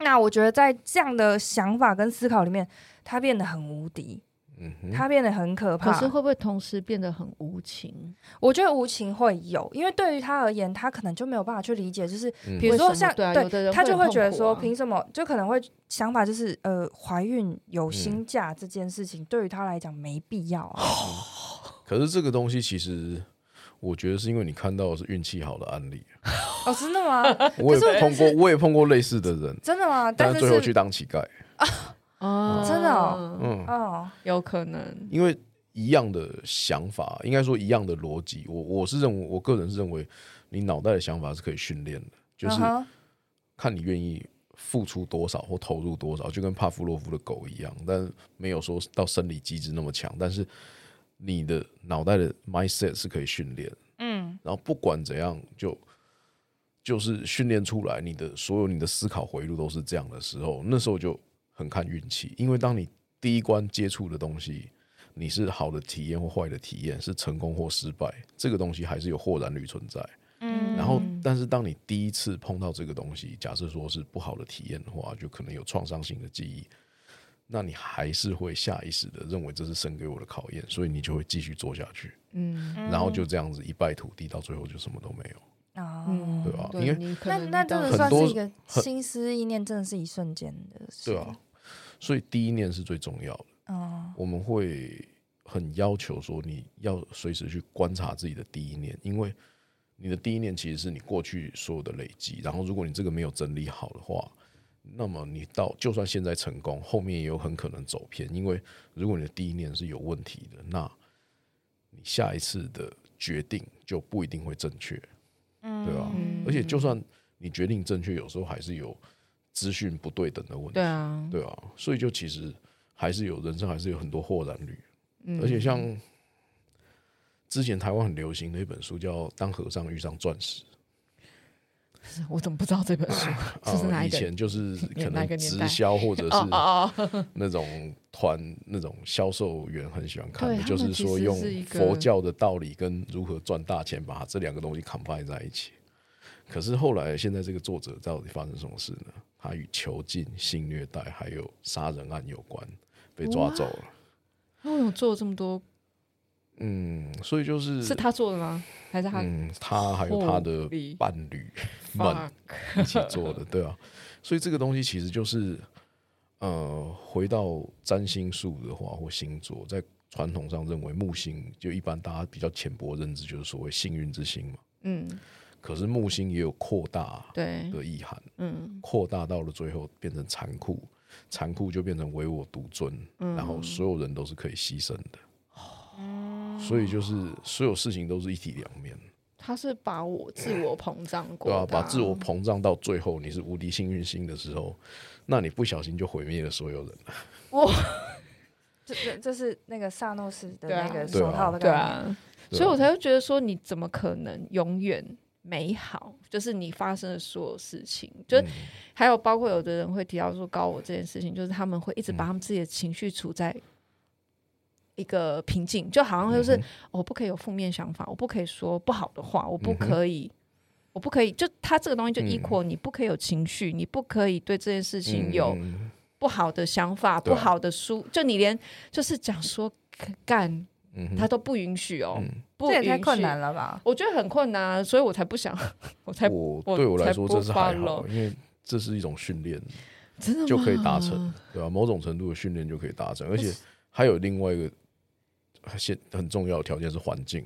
那我觉得在这样的想法跟思考里面，他变得很无敌。嗯，他变得很可怕，可是会不会同时变得很无情？我觉得无情会有，因为对于他而言，他可能就没有办法去理解，就是比如说像、嗯、对，对他就会觉得说，凭什么？就可能会想法就是，呃，怀孕有薪假这件事情，对于他来讲没必要啊。嗯、可是这个东西其实，我觉得是因为你看到的是运气好的案例。哦，真的吗？我也碰过，我也碰过类似的人，真的吗？但是最后去当乞丐。哦，真的哦，嗯，哦，有可能，因为一样的想法，应该说一样的逻辑，我我是认为，我个人是认为，你脑袋的想法是可以训练的，就是看你愿意付出多少或投入多少，就跟帕夫洛夫的狗一样，但没有说到生理机制那么强，但是你的脑袋的 mindset 是可以训练，嗯，然后不管怎样，就就是训练出来，你的所有你的思考回路都是这样的时候，那时候就。很看运气，因为当你第一关接触的东西，你是好的体验或坏的体验，是成功或失败，这个东西还是有豁然率存在。嗯，然后，但是当你第一次碰到这个东西，假设说是不好的体验的话，就可能有创伤性的记忆，那你还是会下意识的认为这是神给我的考验，所以你就会继续做下去。嗯，然后就这样子一败涂地，到最后就什么都没有。哦，对吧？因为那那真的算是一个心思意念，真的是一瞬间的事。对啊。所以第一念是最重要的。哦，我们会很要求说，你要随时去观察自己的第一念，因为你的第一念其实是你过去所有的累积。然后，如果你这个没有整理好的话，那么你到就算现在成功，后面也有很可能走偏。因为如果你的第一念是有问题的，那你下一次的决定就不一定会正确，对吧？而且，就算你决定正确，有时候还是有。资讯不对等的问题，对啊，对啊，所以就其实还是有人生，还是有很多豁然率，嗯、而且像之前台湾很流行的一本书叫《当和尚遇上钻石》，我怎么不知道这本书？这 是哪一、呃、以前就是可能直销或者是 那种团那种销售员很喜欢看的，就是说用佛教的道理跟如何赚大钱，把这两个东西 combine 在一起。可是后来，现在这个作者到底发生什么事呢？他与囚禁、性虐待还有杀人案有关，被抓走了。他为什么做了这么多？嗯，所以就是是他做的吗？还是他？嗯，他还有他的伴侣们 一起做的，对啊。所以这个东西其实就是，呃，回到占星术的话或星座，在传统上认为木星就一般大家比较浅薄认知，就是所谓幸运之星嘛。嗯。可是木星也有扩大对。的意涵，嗯，扩大到了最后变成残酷，残酷就变成唯我独尊，嗯，然后所有人都是可以牺牲的，哦，所以就是所有事情都是一体两面。他是把我自我膨胀过，对啊，把自我膨胀到最后，你是无敌幸运星的时候，那你不小心就毁灭了所有人。哇，这这这是那个萨诺斯的那个手套的感觉，所以我才会觉得说，你怎么可能永远？美好就是你发生的所有事情，就是还有包括有的人会提到说高我这件事情，就是他们会一直把他们自己的情绪处在一个瓶颈，就好像就是我不可以有负面想法，我不可以说不好的话，我不可以，我不可以，就他这个东西就 equal，你不可以有情绪，你不可以对这件事情有不好的想法，不好的书，就你连就是讲说干。他都不允许哦，这也太困难了吧？我觉得很困难，所以我才不想，我才我对我来说这是还好，因为这是一种训练，真的就可以达成，对吧？某种程度的训练就可以达成，而且还有另外一个现很重要的条件是环境。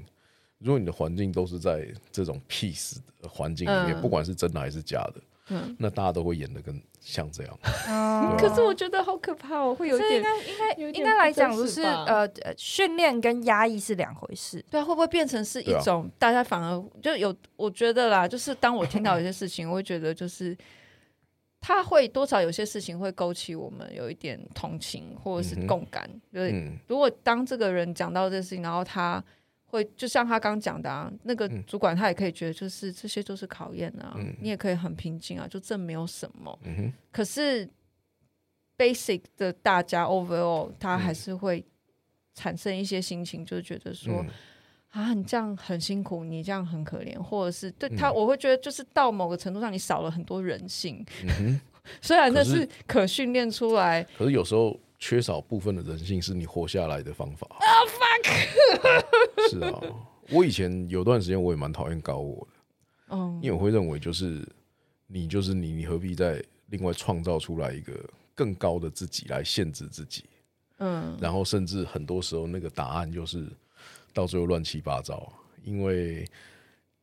如果你的环境都是在这种 peace 的环境里面，不管是真的还是假的。嗯，那大家都会演的跟像这样，嗯，可是我觉得好可怕哦，会有点应该应该应该来讲就是呃训练跟压抑是两回事，对啊，会不会变成是一种大家反而就有我觉得啦，就是当我听到有些事情，我会觉得就是他会多少有些事情会勾起我们有一点同情或者是共感，就是如果当这个人讲到这事情，然后他。会就像他刚讲的啊，那个主管他也可以觉得，就是这些就是考验啊，嗯、你也可以很平静啊，就这没有什么。嗯、可是 basic 的大家 overall，他还是会产生一些心情，就是觉得说，啊，你这样很辛苦，你这样很可怜，或者是对他，我会觉得就是到某个程度上，你少了很多人性。嗯、虽然那是可训练出来，可是有时候缺少部分的人性是你活下来的方法。啊、oh, fuck！是啊，我以前有段时间我也蛮讨厌高我的，嗯，因为我会认为就是你就是你，你何必再另外创造出来一个更高的自己来限制自己？嗯，然后甚至很多时候那个答案就是。到最后乱七八糟，因为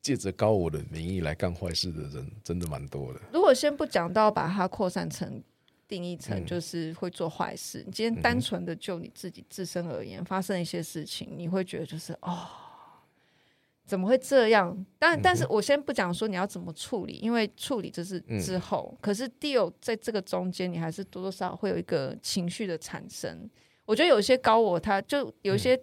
借着高我的名义来干坏事的人真的蛮多的。如果先不讲到把它扩散成定义成就是会做坏事，你今天单纯的就你自己自身而言，发生一些事情，你会觉得就是哦，怎么会这样？但但是我先不讲说你要怎么处理，因为处理这是之后。可是 deal 在这个中间，你还是多多少少会有一个情绪的产生。我觉得有一些高我，他就有一些。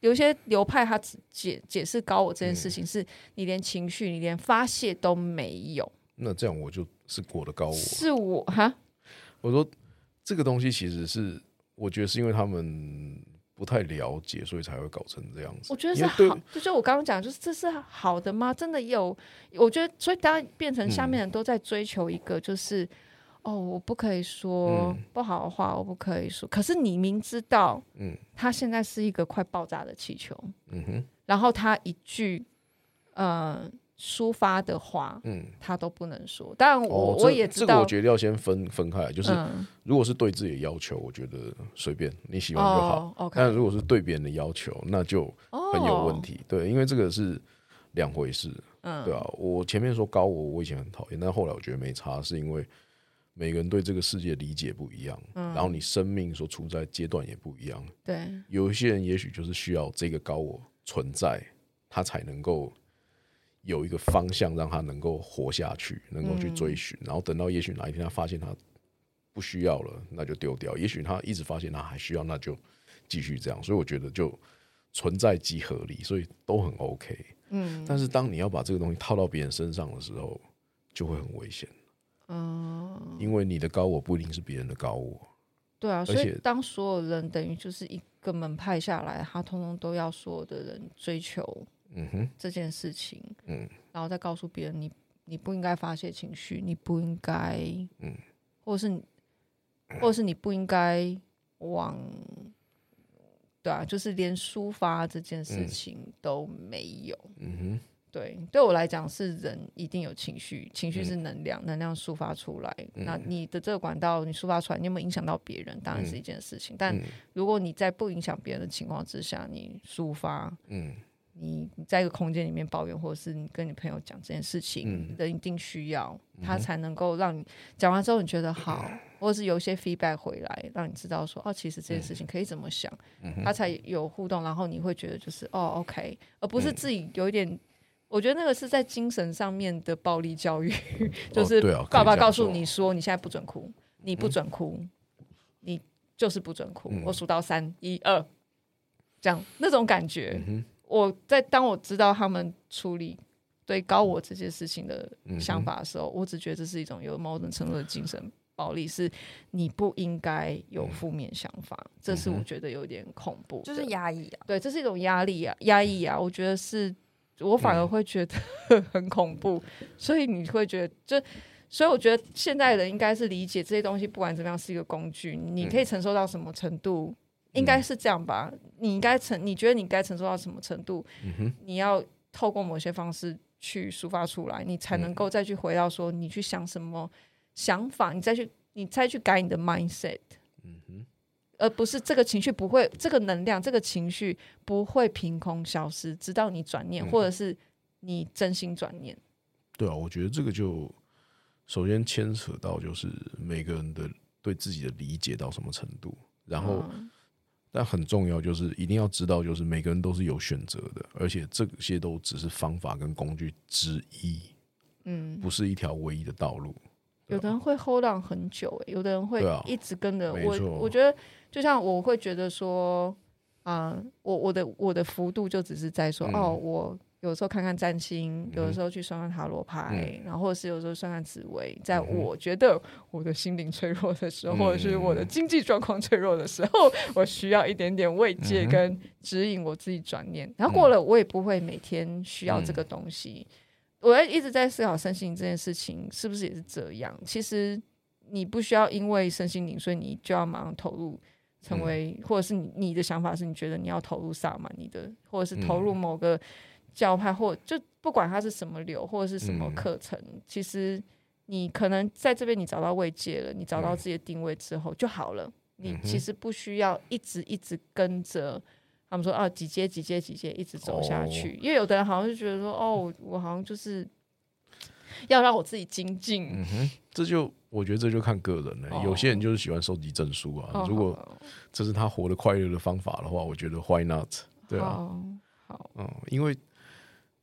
有一些流派，他只解解释高我这件事情，是你连情绪、你连发泄都没有。那这样我就是我的高我，是我哈？我说这个东西其实是，我觉得是因为他们不太了解，所以才会搞成这样子。我觉得是好，就是我刚刚讲，就是这是好的吗？真的有？我觉得，所以当变成下面人都在追求一个，就是。哦，我不可以说不好的话，嗯、我不可以说。可是你明知道，嗯，他现在是一个快爆炸的气球，嗯哼，然后他一句呃抒发的话，嗯，他都不能说。当然我，我、哦、我也知道，这个我觉得要先分分开，就是、嗯、如果是对自己的要求，我觉得随便你喜欢就好。哦 okay、但如果是对别人的要求，那就很有问题。哦、对，因为这个是两回事，嗯，对啊。我前面说高我，我以前很讨厌，但后来我觉得没差，是因为。每个人对这个世界理解不一样，嗯，然后你生命所处在阶段也不一样。对，有一些人也许就是需要这个高我存在，他才能够有一个方向，让他能够活下去，能够去追寻。然后等到也许哪一天他发现他不需要了，那就丢掉；也许他一直发现他还需要，那就继续这样。所以我觉得就存在即合理，所以都很 OK。嗯，但是当你要把这个东西套到别人身上的时候，就会很危险。嗯，因为你的高我不一定是别人的高我，对啊，所以当所有人等于就是一个门派下来，他通通都要所有的人追求，嗯哼，这件事情，嗯，然后再告诉别人你你不应该发泄情绪，你不应该，嗯，或者是你，或者是你不应该往，对啊，就是连抒发这件事情都没有，嗯哼。对，对我来讲是人一定有情绪，情绪是能量，嗯、能量抒发出来。嗯、那你的这个管道，你抒发出来，你有没有影响到别人？当然是一件事情。嗯、但如果你在不影响别人的情况之下，你抒发，嗯，你你在一个空间里面抱怨，或者是你跟你朋友讲这件事情，嗯、人一定需要他才能够让你讲完之后你觉得好，嗯、或者是有一些 feedback 回来，让你知道说哦，其实这件事情可以怎么想，嗯、他才有互动，然后你会觉得就是哦，OK，而不是自己有一点。我觉得那个是在精神上面的暴力教育，就是爸爸告诉你说，你现在不准哭，你不准哭，你就是不准哭。我数到三，一二，这样那种感觉。我在当我知道他们处理对高我这件事情的想法的时候，我只觉得这是一种有某种程度的精神暴力，是你不应该有负面想法，这是我觉得有点恐怖，就是压抑啊。对，这是一种压力啊，压抑啊，我觉得是。我反而会觉得很恐怖，所以你会觉得，就所以我觉得现代人应该是理解这些东西，不管怎么样是一个工具，你可以承受到什么程度，应该是这样吧？你应该承，你觉得你该承受到什么程度？你要透过某些方式去抒发出来，你才能够再去回到说，你去想什么想法，你再去，你再去改你的 mindset。嗯而不是这个情绪不会，这个能量，这个情绪不会凭空消失，直到你转念，或者是你真心转念。对啊，我觉得这个就首先牵扯到就是每个人的对自己的理解到什么程度，然后，但很重要就是一定要知道，就是每个人都是有选择的，而且这些都只是方法跟工具之一，嗯，不是一条唯一的道路。有的人会 hold on 很久，欸，有的人会一直跟着我。我觉得就像我会觉得说，啊、呃，我我的我的幅度就只是在说，嗯、哦，我有时候看看占星，有的时候去算算塔罗牌，嗯、然后或者是有时候算算紫薇。在我觉得我的心灵脆弱的时候，嗯、或者是我的经济状况脆弱的时候，嗯、我需要一点点慰藉跟指引我自己转念。然后过了，我也不会每天需要这个东西。嗯、我也一直在思考身心灵这件事情是不是也是这样？其实你不需要因为身心灵，所以你就要马上投入。成为，或者是你你的想法是你觉得你要投入萨满，你的或者是投入某个教派，或就不管它是什么流或者是什么课程，其实你可能在这边你找到慰藉了，你找到自己的定位之后就好了。你其实不需要一直一直跟着他们说啊几阶几阶几阶一直走下去，因为有的人好像就觉得说哦，我好像就是。要让我自己精进，嗯哼，这就我觉得这就看个人了。哦、有些人就是喜欢收集证书啊，哦、如果这是他活得快乐的方法的话，我觉得 why not？对啊，好嗯，因为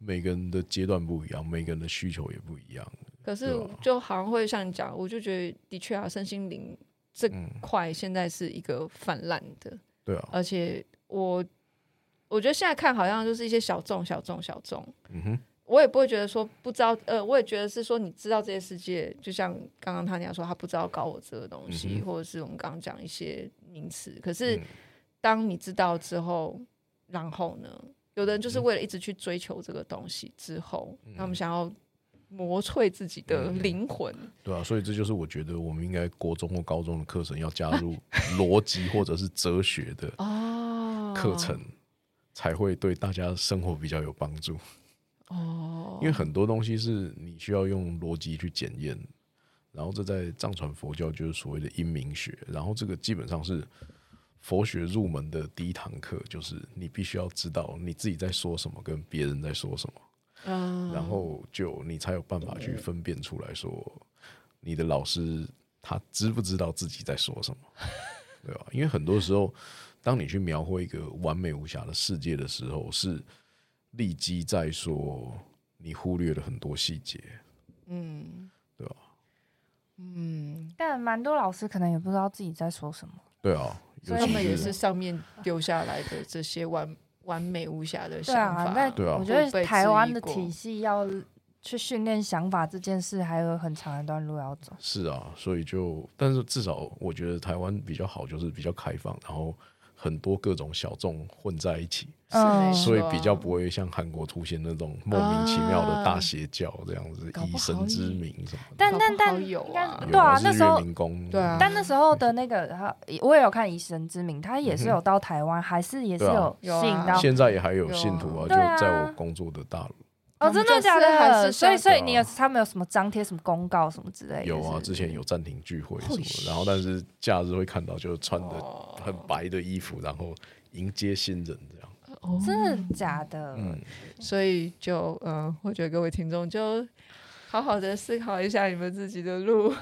每个人的阶段不一样，每个人的需求也不一样。可是就好像会像你讲，我就觉得的确啊，身心灵这块现在是一个泛滥的，对啊，而且我我觉得现在看好像就是一些小众、小众、小众，嗯哼。我也不会觉得说不知道，呃，我也觉得是说你知道这些世界，就像刚刚他那样说，他不知道搞我这个东西，嗯、或者是我们刚刚讲一些名词。可是当你知道之后，嗯、然后呢，有的人就是为了一直去追求这个东西之后，嗯、他们想要磨脆自己的灵魂、嗯。对啊，所以这就是我觉得我们应该国中或高中的课程要加入 逻辑或者是哲学的课程，才会对大家生活比较有帮助。哦，因为很多东西是你需要用逻辑去检验，然后这在藏传佛教就是所谓的因明学，然后这个基本上是佛学入门的第一堂课，就是你必须要知道你自己在说什么，跟别人在说什么，嗯，然后就你才有办法去分辨出来说你的老师他知不知道自己在说什么，对吧？因为很多时候，当你去描绘一个完美无瑕的世界的时候，是。立即在说，你忽略了很多细节，嗯，对吧？嗯，但蛮多老师可能也不知道自己在说什么，对啊，所以他们也是上面丢下来的这些完完美无瑕的想法，对啊。我觉得台湾的体系要去训练想法这件事，还有很长一段路要走。是啊，所以就，但是至少我觉得台湾比较好，就是比较开放，然后。很多各种小众混在一起，嗯、所以比较不会像韩国出现那种莫名其妙的大邪教这样子，以神之名什么的。但但但有啊，对啊，那时候对啊，但那时候的那个，我也有看以神之名，他也是有到台湾，还是也是有吸引到，现在也还有信徒啊，就在我工作的大陆。哦，真的假的？还是所以所以你有他们有什么张贴什么公告什么之类的？有啊，之前有暂停聚会什么，然后但是假日会看到，就穿的很白的衣服，然后迎接新人这样。哦，真的假的？嗯，所以就嗯，我觉得各位听众就好好的思考一下你们自己的路。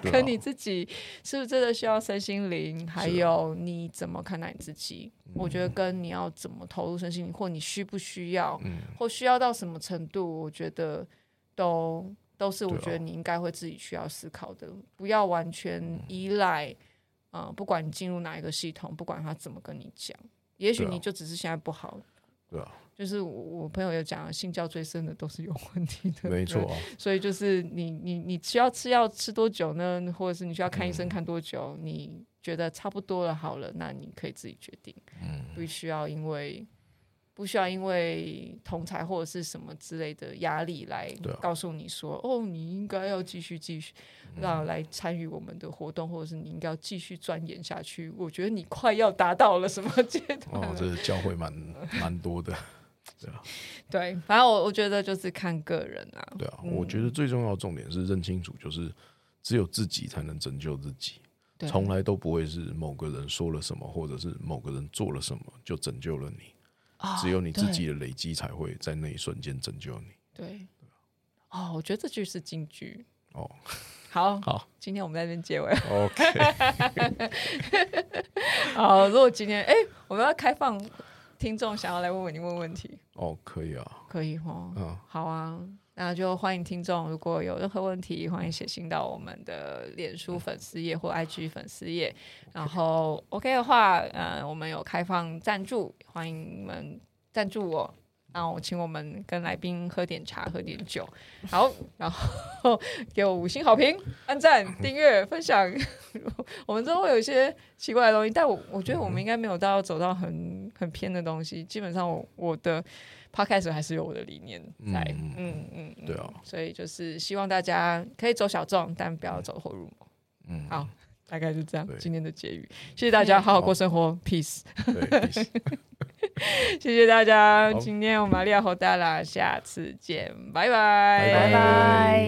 跟你自己是不是真的需要身心灵？还有你怎么看待你自己？我觉得跟你要怎么投入身心灵，或你需不需要，或需要到什么程度，我觉得都都是我觉得你应该会自己需要思考的。不要完全依赖，嗯，不管你进入哪一个系统，不管他怎么跟你讲，也许你就只是现在不好。对啊。就是我我朋友有讲，信教最深的都是有问题的，没错啊。所以就是你你你需要吃药吃多久呢？或者是你需要看医生看多久？嗯、你觉得差不多了，好了，那你可以自己决定。嗯，不需要因为不需要因为同才或者是什么之类的压力来告诉你说，啊、哦，你应该要继续继续让来参与我们的活动，或者是你应该要继续钻研下去。我觉得你快要达到了什么阶段？哦，这个教会蛮蛮多的。对啊，对，反正我我觉得就是看个人啊。对啊，嗯、我觉得最重要的重点是认清楚，就是只有自己才能拯救自己，从对来都不会是某个人说了什么，或者是某个人做了什么就拯救了你。哦、只有你自己的累积才会在那一瞬间拯救你。对，哦，我觉得这句是金句。哦，好 好，今天我们在这边结尾。OK，好，如果今天哎，我们要开放。听众想要来问问你问问题。哦，可以啊，可以哦，嗯，好啊，那就欢迎听众，如果有任何问题，欢迎写信到我们的脸书粉丝页或 IG 粉丝页，然后 OK 的话，呃，我们有开放赞助，欢迎你们赞助我，然后请我们跟来宾喝点茶，喝点酒。好，然后给我五星好评、按赞、订阅、分享。我们之后会有一些奇怪的东西，但我我觉得我们应该没有到走到很很偏的东西。基本上我，我我的 podcast 还是有我的理念在。嗯嗯嗯，对啊。所以就是希望大家可以走小众，但不要走火入魔。嗯，好。大概是这样，今天的结语，谢谢大家，好好过生活，peace。谢谢大家，今天我们聊到这啦，下次见，拜拜，拜拜。